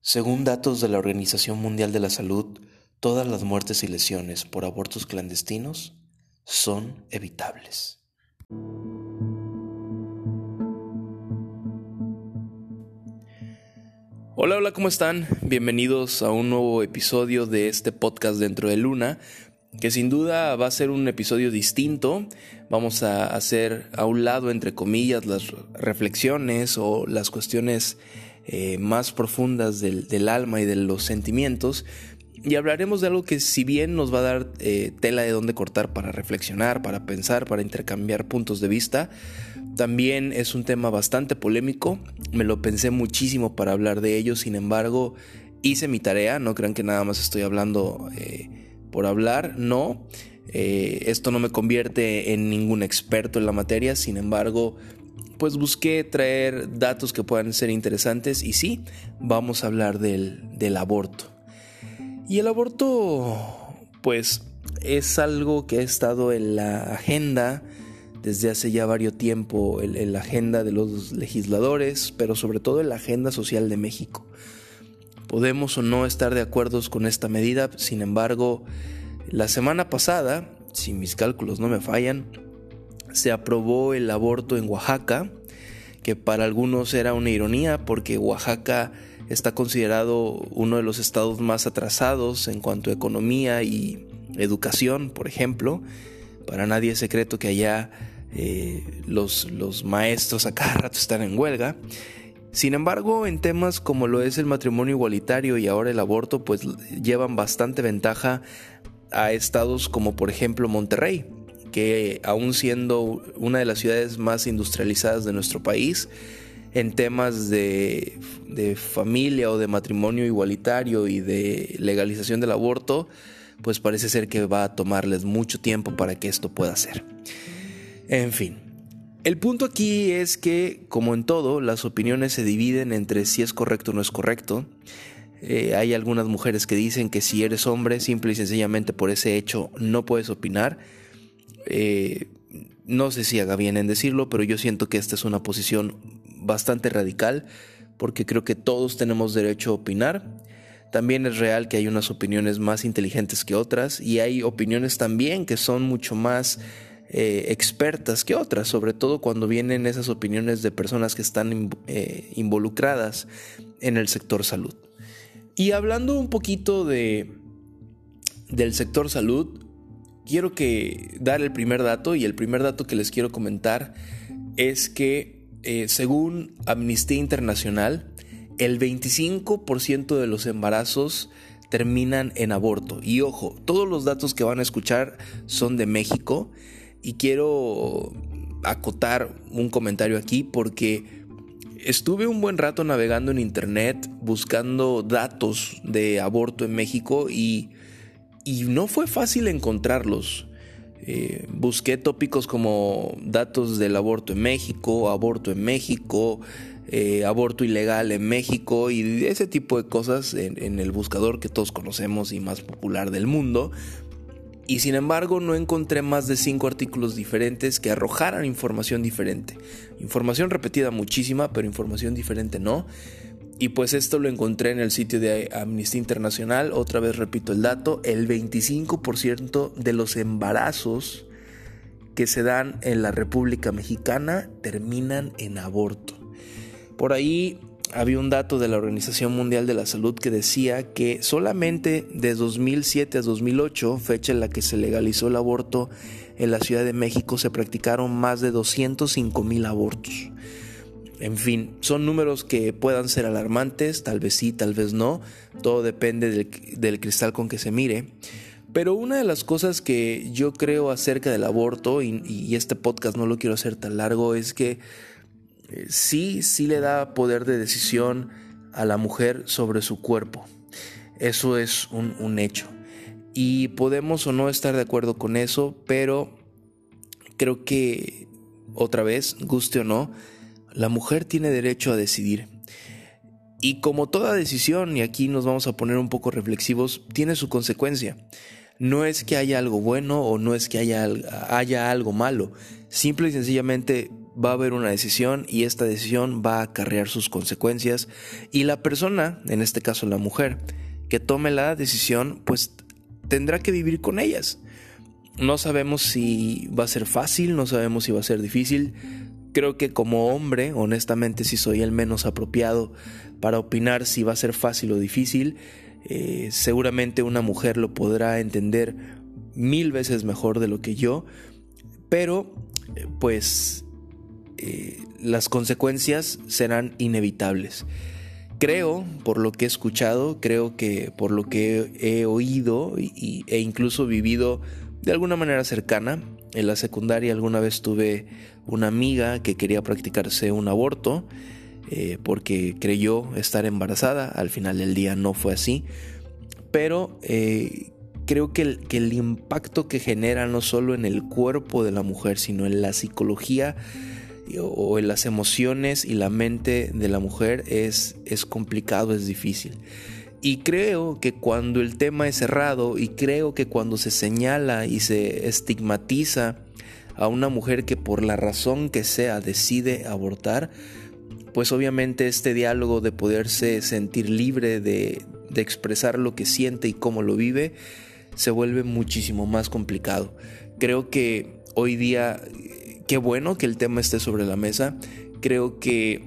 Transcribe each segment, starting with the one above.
Según datos de la Organización Mundial de la Salud, todas las muertes y lesiones por abortos clandestinos son evitables. Hola, hola, ¿cómo están? Bienvenidos a un nuevo episodio de este podcast dentro de Luna, que sin duda va a ser un episodio distinto. Vamos a hacer a un lado, entre comillas, las reflexiones o las cuestiones eh, más profundas del, alma y de los sentimientos. Y hablaremos de algo que si bien nos va a dar eh, tela de dónde cortar para reflexionar, para pensar, para intercambiar puntos de vista, también es un tema bastante polémico. Me lo pensé muchísimo para hablar de ello, sin embargo, hice mi tarea, no crean que nada más estoy hablando eh, por hablar, no. esto no me convierte en ningún experto en la materia, sin embargo, pues busqué traer datos que puedan ser interesantes y sí, vamos a hablar del, aborto. Y el aborto, pues, es algo que ha estado en la agenda desde hace ya varios tiempo, en, la agenda de los legisladores, pero sobre todo en la agenda social de México. Podemos o no estar de acuerdo con esta medida, sin embargo, la semana pasada, si mis cálculos no me fallan, se aprobó el aborto en Oaxaca, que para algunos era una ironía porque Oaxaca está considerado uno de los estados más atrasados en cuanto a economía y educación, por ejemplo. Para nadie es secreto que allá eh, los, los maestros a cada rato están en huelga. Sin embargo, en temas como lo es el matrimonio igualitario y ahora el aborto, pues llevan bastante ventaja a estados como por ejemplo Monterrey, que aún siendo una de las ciudades más industrializadas de nuestro país, en temas de, familia o de matrimonio igualitario y de legalización del aborto, pues parece ser que va a tomarles mucho tiempo para que esto pueda ser. En fin, el punto aquí es que, como en todo, las opiniones se dividen entre si es correcto o no es correcto. Eh, hay algunas mujeres que dicen que si eres hombre, simple y sencillamente por ese hecho, no puedes opinar eh, no sé si haga bien en decirlo, pero yo siento que esta es una posición bastante radical porque creo que todos tenemos derecho a opinar. También es real que hay unas opiniones más inteligentes que otras y hay opiniones también que son mucho más eh, expertas que otras, sobre todo cuando vienen esas opiniones de personas que están eh, involucradas en el sector salud. Y hablando un poquito de, del sector salud, quiero que dar el primer dato y el primer dato que les quiero comentar es que eh, según Amnistía Internacional, el 25% de los embarazos terminan en aborto. Y ojo, todos los datos que van a escuchar son de México y quiero acotar un comentario aquí porque estuve un buen rato navegando en internet buscando datos de aborto en México y y no fue fácil encontrarlos. Eh, busqué tópicos como datos del aborto en México, aborto en México, eh, aborto ilegal en México y ese tipo de cosas en, el buscador que todos conocemos y más popular del mundo. Y sin embargo no encontré más de cinco artículos diferentes que arrojaran información diferente. Información repetida muchísima, pero información diferente no. Y pues esto lo encontré en el sitio de Amnistía Internacional. Otra vez repito el dato, el 25% de los embarazos que se dan en la República Mexicana terminan en aborto. Por ahí había un dato de la Organización Mundial de la Salud que decía que solamente de 2007 a 2008, fecha en la que se legalizó el aborto en la Ciudad de México, se practicaron más de 205 mil abortos. En fin, son números que puedan ser alarmantes, tal vez sí, tal vez no, todo depende del, cristal con que se mire. Pero una de las cosas que yo creo acerca del aborto, y, este podcast no lo quiero hacer tan largo, es que eh, sí, sí le da poder de decisión a la mujer sobre su cuerpo. Eso es un, un hecho. Y podemos o no estar de acuerdo con eso, pero creo que, otra vez, guste o no, la mujer tiene derecho a decidir. Y como toda decisión, y aquí nos vamos a poner un poco reflexivos, tiene su consecuencia. No es que haya algo bueno o no es que haya, haya algo malo. Simple y sencillamente va a haber una decisión y esta decisión va a acarrear sus consecuencias y la persona, en este caso la mujer, que tome la decisión, pues tendrá que vivir con ellas. No sabemos si va a ser fácil, no sabemos si va a ser difícil. Creo que como hombre, honestamente, si soy el menos apropiado para opinar si va a ser fácil o difícil. Eh, seguramente una mujer lo podrá entender mil veces mejor de lo que yo, pero eh, pues eh, las consecuencias serán inevitables. Creo, por lo que he escuchado, creo que por lo que he, oído e incluso vivido de alguna manera cercana, en la secundaria alguna vez tuve una amiga que quería practicarse un aborto eh, porque creyó estar embarazada, al final del día no fue así, pero eh, creo que el, impacto que genera no solo en el cuerpo de la mujer, sino en la psicología, o en las emociones y la mente de la mujer es complicado, es difícil. Y creo que cuando el tema es cerrado y creo que cuando se señala y se estigmatiza a una mujer que por la razón que sea decide abortar, pues obviamente este diálogo de poderse sentir libre de, de expresar lo que siente y cómo lo vive se vuelve muchísimo más complicado. Creo que hoy día qué bueno que el tema esté sobre la mesa. Creo que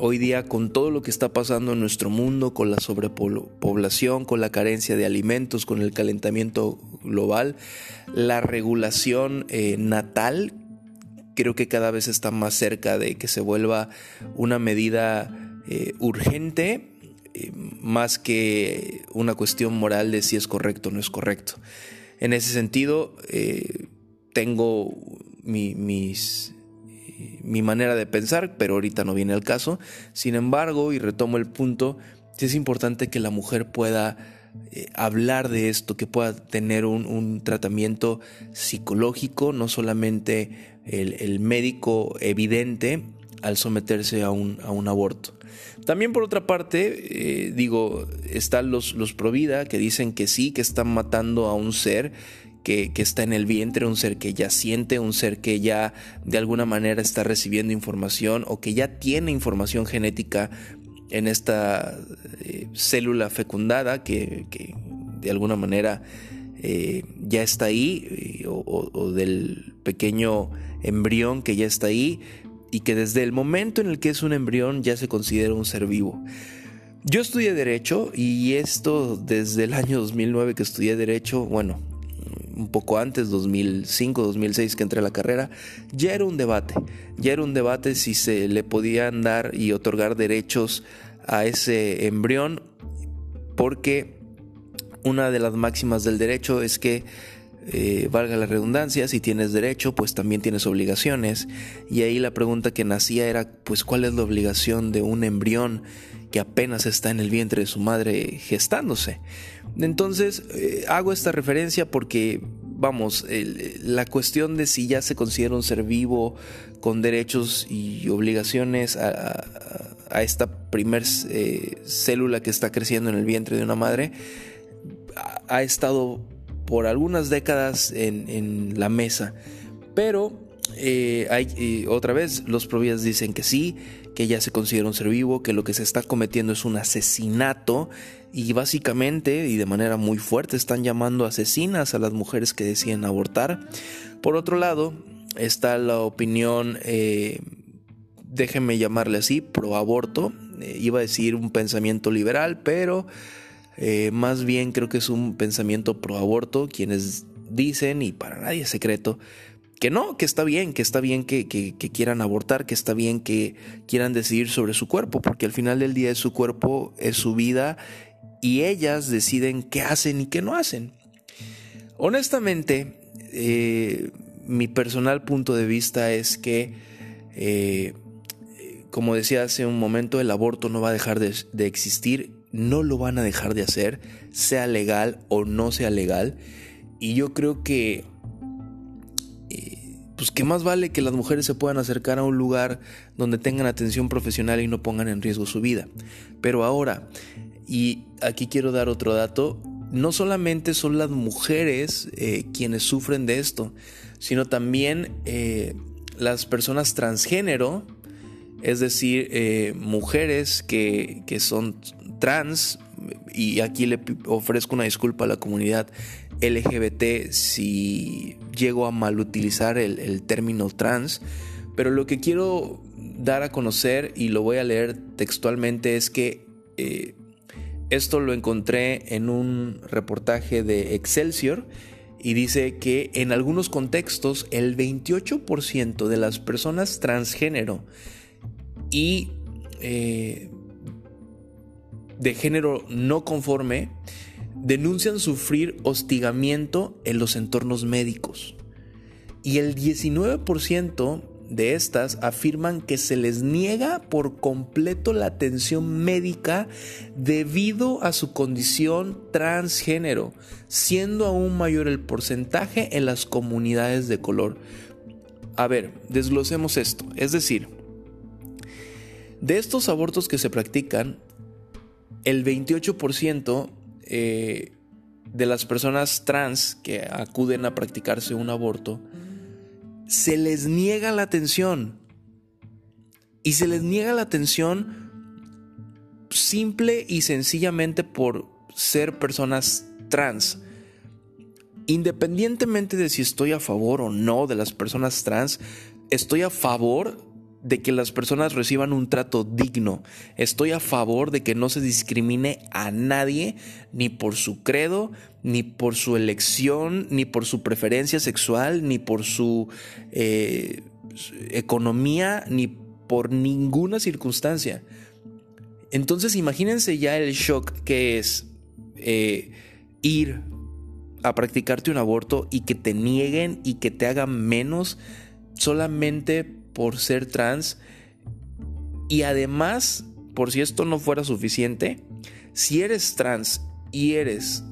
hoy día con todo lo que está pasando en nuestro mundo, con la sobrepoblación, con la carencia de alimentos, con el calentamiento global, la regulación eh, natal, creo que cada vez está más cerca de que se vuelva una medida eh, urgente eh, más que una cuestión moral de si es correcto o no es correcto. En ese sentido, tengo mi, mis, mi manera de pensar, pero ahorita no viene al caso. Sin embargo, y retomo el punto, es importante que la mujer pueda eh, hablar de esto, que pueda tener un, tratamiento psicológico, no solamente el, médico evidente al someterse a un, a un aborto. También por otra parte, eh, digo, están los, los Provida que dicen que sí, que están matando a un ser que, está en el vientre, un ser que ya siente, un ser que ya de alguna manera está recibiendo información o que ya tiene información genética en esta eh, célula fecundada que, de alguna manera eh, ya está ahí, o, o, del pequeño embrión que ya está ahí y que desde el momento en el que es un embrión ya se considera un ser vivo. Yo estudié derecho y esto desde el año 2009 que estudié derecho, bueno, un poco antes, 2005, 2006 que entré a la carrera, ya era un debate, ya era un debate si se le podían dar y otorgar derechos a ese embrión, porque una de las máximas del derecho es que eh, valga la redundancia, si tienes derecho, pues también tienes obligaciones. Y ahí la pregunta que nacía era, pues, ¿cuál es la obligación de un embrión que apenas está en el vientre de su madre gestándose? Entonces, eh, hago esta referencia porque, vamos, la cuestión de si ya se considera un ser vivo con derechos y obligaciones a, esta primer eh, célula que está creciendo en el vientre de una madre, ha estado por algunas décadas en, la mesa. Pero eh, hay, otra vez los provías dicen que sí, que ya se considera un ser vivo, que lo que se está cometiendo es un asesinato y básicamente y de manera muy fuerte están llamando asesinas a las mujeres que deciden abortar. Por otro lado está la opinión, eh, déjenme llamarle así, pro aborto. iba a decir un pensamiento liberal, pero eh, más bien creo que es un pensamiento pro aborto, quienes dicen, y para nadie es secreto, que no, que está bien, que está bien que, quieran abortar, que está bien que quieran decidir sobre su cuerpo, porque al final del día es su cuerpo, es su vida, y ellas deciden qué hacen y qué no hacen. Honestamente, eh, mi personal punto de vista es que, eh, como decía hace un momento, el aborto no va a dejar de, de existir no lo van a dejar de hacer, sea legal o no sea legal. Y yo creo que, pues que más vale que las mujeres se puedan acercar a un lugar donde tengan atención profesional y no pongan en riesgo su vida. Pero ahora, y aquí quiero dar otro dato, no solamente son las mujeres eh, quienes sufren de esto, sino también eh, las personas transgénero, es decir, eh, mujeres que, son trans, y aquí le ofrezco una disculpa a la comunidad LGBT si llego a malutilizar el, el término trans, pero lo que quiero dar a conocer, y lo voy a leer textualmente, es que eh, esto lo encontré en un reportaje de Excelsior y dice que en algunos contextos el 28% de las personas transgénero y eh, de género no conforme denuncian sufrir hostigamiento en los entornos médicos. Y el 19% de estas afirman que se les niega por completo la atención médica debido a su condición transgénero, siendo aún mayor el porcentaje en las comunidades de color. A ver, desglosemos esto. Es decir, de estos abortos que se practican, el 28% eh, de las personas trans que acuden a practicarse un aborto se les niega la atención. Y se les niega la atención simple y sencillamente por ser personas trans. Independientemente de si estoy a favor o no de las personas trans, estoy a favor de que las personas reciban un trato digno. Estoy a favor de que no se discrimine a nadie, ni por su credo, ni por su elección, ni por su preferencia sexual, ni por su eh, economía, ni por ninguna circunstancia. Entonces imagínense ya el shock que es eh, ir a practicarte un aborto y que te nieguen y que te hagan menos solamente por ser trans. Y además, por si esto no fuera suficiente, si eres trans y eres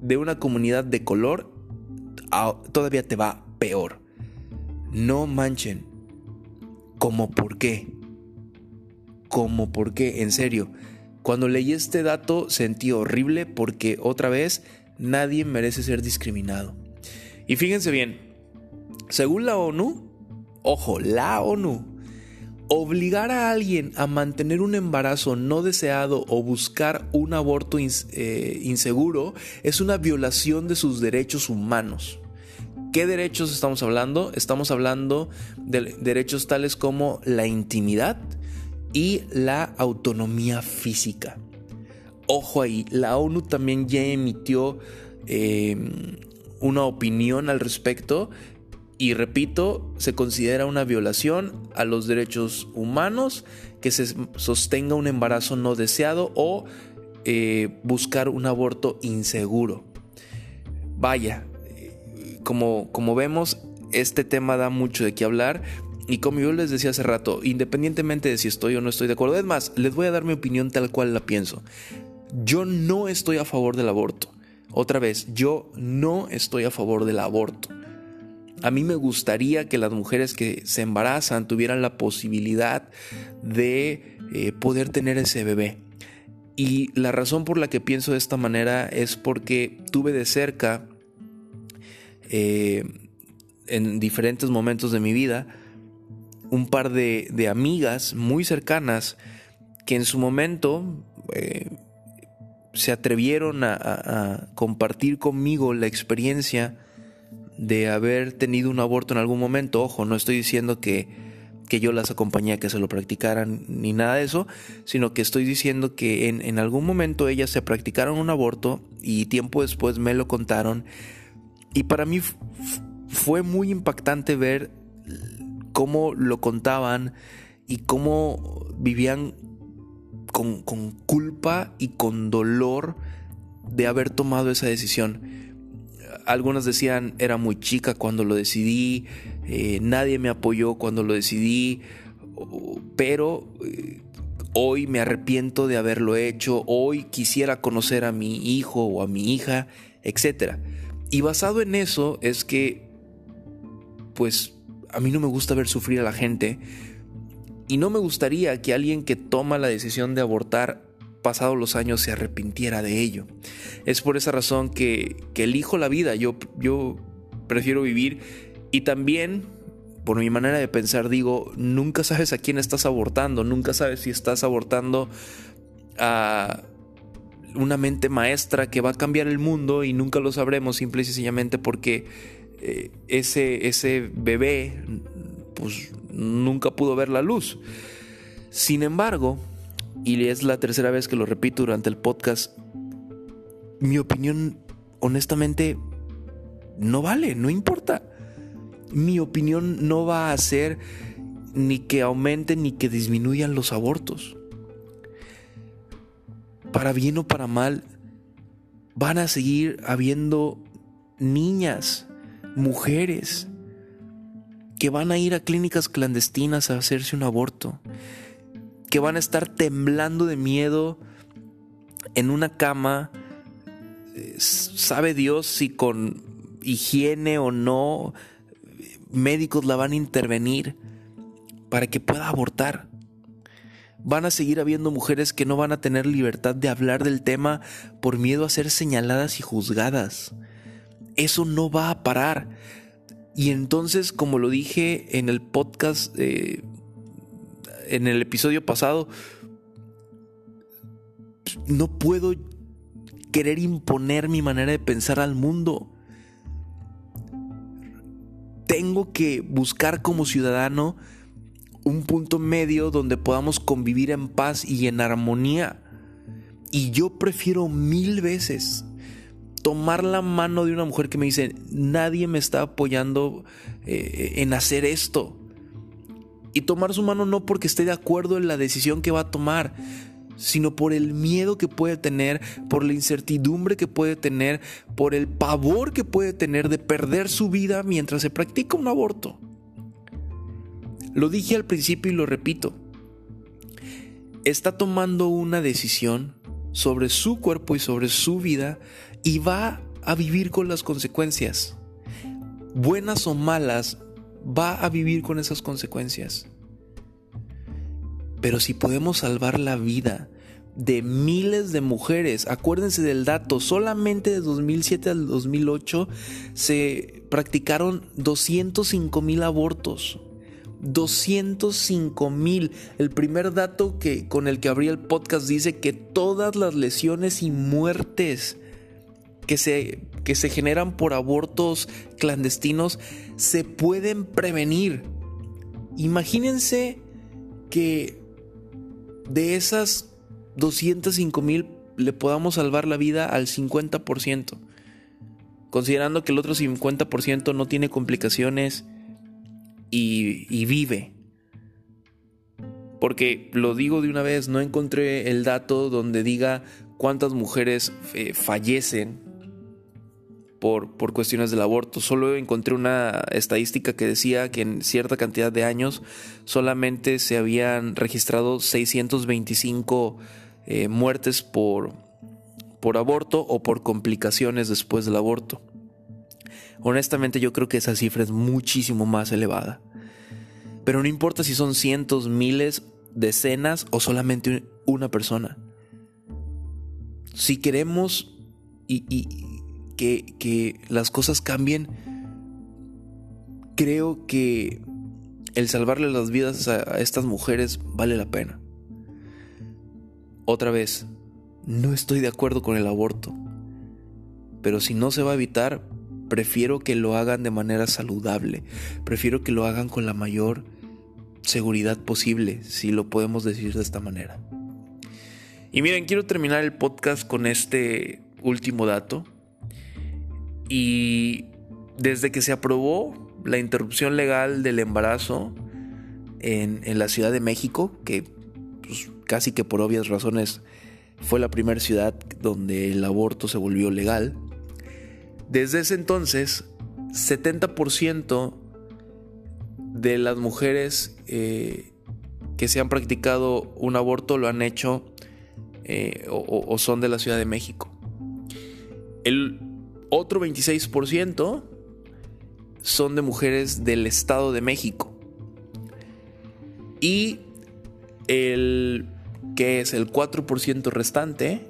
de una comunidad de color, todavía te va peor. No manchen. ¿Cómo por qué? ¿Cómo por qué? En serio. Cuando leí este dato sentí horrible porque otra vez nadie merece ser discriminado. Y fíjense bien, según la ONU, ojo, la ONU, obligar a alguien a mantener un embarazo no deseado o buscar un aborto eh, inseguro es una violación de sus derechos humanos. ¿Qué derechos estamos hablando? Estamos hablando de derechos tales como la intimidad y la autonomía física. Ojo ahí, la ONU también ya emitió eh, una opinión al respecto y repito, se considera una violación a los derechos humanos que se sostenga un embarazo no deseado o eh, buscar un aborto inseguro. Vaya, como, como vemos, este tema da mucho de qué hablar. Y como yo les decía hace rato, independientemente de si estoy o no estoy de acuerdo, es más, les voy a dar mi opinión tal cual la pienso. Yo no estoy a favor del aborto. Otra vez, yo no estoy a favor del aborto. A mí me gustaría que las mujeres que se embarazan tuvieran la posibilidad de eh, poder tener ese bebé. Y la razón por la que pienso de esta manera es porque tuve de cerca, eh, en diferentes momentos de mi vida, un par de, amigas muy cercanas que en su momento eh, se atrevieron a compartir conmigo la experiencia de haber tenido un aborto en algún momento. Ojo, no estoy diciendo que, que yo las acompañé a que se lo practicaran ni nada de eso, sino que estoy diciendo que en, en algún momento ellas se practicaron un aborto y tiempo después me lo contaron. Y para mí fue muy impactante ver cómo lo contaban y cómo vivían con, con culpa y con dolor de haber tomado esa decisión algunos decían era muy chica cuando lo decidí, eh, nadie me apoyó cuando lo decidí, pero eh, hoy me arrepiento de haberlo hecho, hoy quisiera conocer a mi hijo o a mi hija, etc. Y basado en eso es que, pues, a mí no me gusta ver sufrir a la gente y no me gustaría que alguien que toma la decisión de abortar pasados los años se arrepintiera de ello. Es por esa razón que, elijo la vida, yo, yo prefiero vivir y también por mi manera de pensar, digo, nunca sabes a quién estás abortando, nunca sabes si estás abortando a una mente maestra que va a cambiar el mundo y nunca lo sabremos simple y sencillamente porque eh, ese, ese bebé pues nunca pudo ver la luz. Sin embargo, y es la tercera vez que lo repito durante el podcast, mi opinión honestamente no vale, no importa. Mi opinión no va a hacer ni que aumenten ni que disminuyan los abortos. Para bien o para mal, van a seguir habiendo niñas, mujeres, que van a ir a clínicas clandestinas a hacerse un aborto, que van a estar temblando de miedo en una cama, eh, sabe Dios si con higiene o no, médicos la van a intervenir para que pueda abortar. Van a seguir habiendo mujeres que no van a tener libertad de hablar del tema por miedo a ser señaladas y juzgadas. Eso no va a parar. Y entonces, como lo dije en el podcast, eh, en el episodio pasado, no puedo querer imponer mi manera de pensar al mundo. Tengo que buscar como ciudadano un punto medio donde podamos convivir en paz y en armonía. Y yo prefiero mil veces tomar la mano de una mujer que me dice, nadie me está apoyando eh, en hacer esto. Y tomar su mano no porque esté de acuerdo en la decisión que va a tomar, sino por el miedo que puede tener, por la incertidumbre que puede tener, por el pavor que puede tener de perder su vida mientras se practica un aborto. Lo dije al principio y lo repito. Está tomando una decisión sobre su cuerpo y sobre su vida y va a vivir con las consecuencias. Buenas o malas, va a vivir con esas consecuencias. Pero si podemos salvar la vida de miles de mujeres, acuérdense del dato, solamente de 2007 al 2008 se practicaron 205 mil abortos. 205 mil. El primer dato que, con el que abrí el podcast dice que todas las lesiones y muertes que se, que se generan por abortos clandestinos se pueden prevenir. Imagínense que de esas 205 mil le podamos salvar la vida al 50%, considerando que el otro 50% no tiene complicaciones y, vive. Porque lo digo de una vez, no encontré el dato donde diga cuántas mujeres eh, fallecen por, por, cuestiones del aborto. Solo encontré una estadística que decía que en cierta cantidad de años solamente se habían registrado 625 eh, muertes por, por aborto o por complicaciones después del aborto. Honestamente yo creo que esa cifra es muchísimo más elevada. Pero no importa si son cientos, miles, decenas o solamente una persona. Si queremos y, que, las cosas cambien, creo que el salvarle las vidas a estas mujeres vale la pena. Otra vez, no estoy de acuerdo con el aborto, pero si no se va a evitar, prefiero que lo hagan de manera saludable, prefiero que lo hagan con la mayor seguridad posible, si lo podemos decir de esta manera. Y miren, quiero terminar el podcast con este último dato. Y desde que se aprobó la interrupción legal del embarazo en, la Ciudad de México, que pues, casi que por obvias razones fue la primera ciudad donde el aborto se volvió legal, desde ese entonces, 70% de las mujeres eh, que se han practicado un aborto lo han hecho eh, o, son de la Ciudad de México. El otro 26% son de mujeres del Estado de México. Y el que es el 4% restante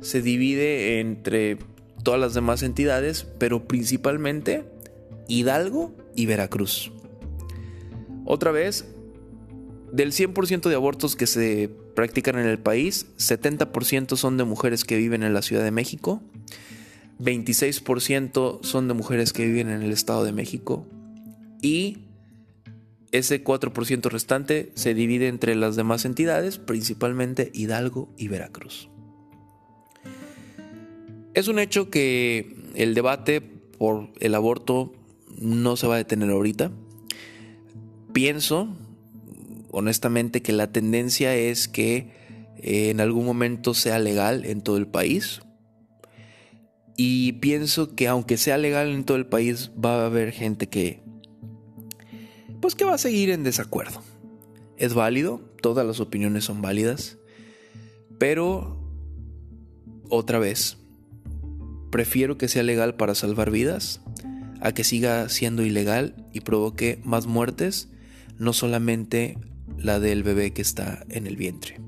se divide entre todas las demás entidades, pero principalmente Hidalgo y Veracruz. Otra vez, del 100% de abortos que se practican en el país, 70% son de mujeres que viven en la Ciudad de México, 26% son de mujeres que viven en el Estado de México y ese 4% restante se divide entre las demás entidades, principalmente Hidalgo y Veracruz. Es un hecho que el debate por el aborto no se va a detener ahorita. Pienso, honestamente, que la tendencia es que eh, en algún momento sea legal en todo el país. Y pienso que aunque sea legal en todo el país, va a haber gente que, pues que va a seguir en desacuerdo. Es válido, todas las opiniones son válidas, pero otra vez, prefiero que sea legal para salvar vidas a que siga siendo ilegal y provoque más muertes, no solamente la del bebé que está en el vientre.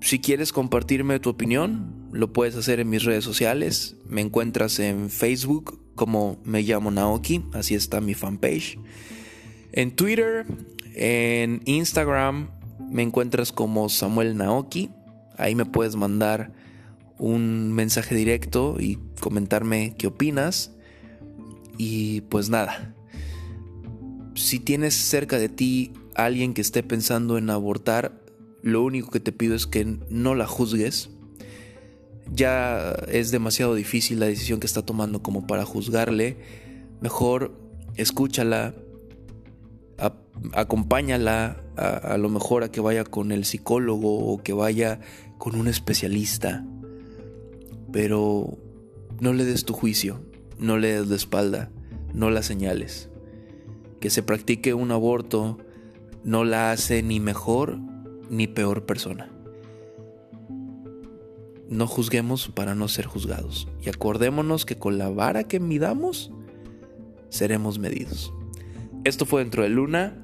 Si quieres compartirme tu opinión, lo puedes hacer en mis redes sociales. Me encuentras en Facebook como me llamo Naoki, así está mi fanpage. En Twitter, en Instagram, me encuentras como Samuel Naoki. Ahí me puedes mandar un mensaje directo y comentarme qué opinas. Y pues nada, si tienes cerca de ti alguien que esté pensando en abortar, lo único que te pido es que no la juzgues. Ya es demasiado difícil la decisión que está tomando como para juzgarle. Mejor escúchala, acompáñala a, a lo mejor a que vaya con el psicólogo o que vaya con un especialista pero no le des tu juicio, no le des la espalda, no la señales. Que se practique un aborto no la hace ni mejor ni peor persona. No juzguemos para no ser juzgados y acordémonos que con la vara que midamos seremos medidos. Esto fue dentro de Luna.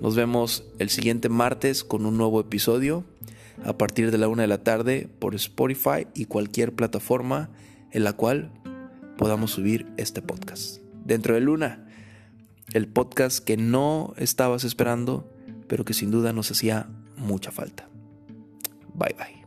Nos vemos el siguiente martes con un nuevo episodio a partir de la una de la tarde por Spotify y cualquier plataforma en la cual podamos subir este podcast. Dentro de Luna, el podcast que no estabas esperando, pero que sin duda nos hacía mucha falta. Bye bye.